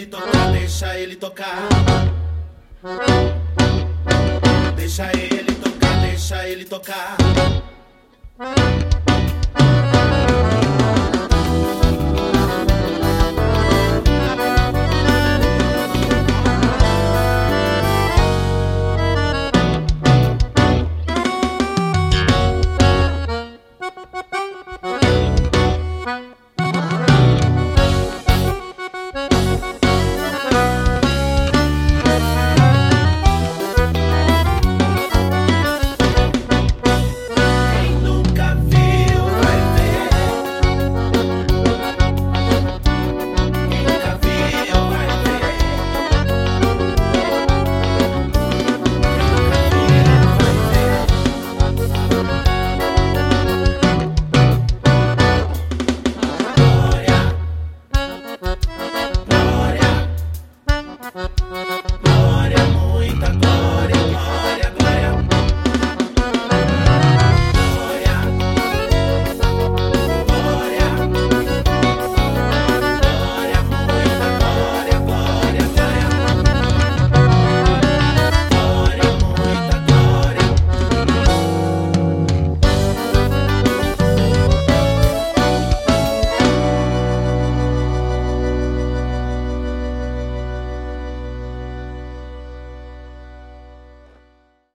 ele tocar, deixa ele tocar. Deixa ele tocar, deixa ele tocar.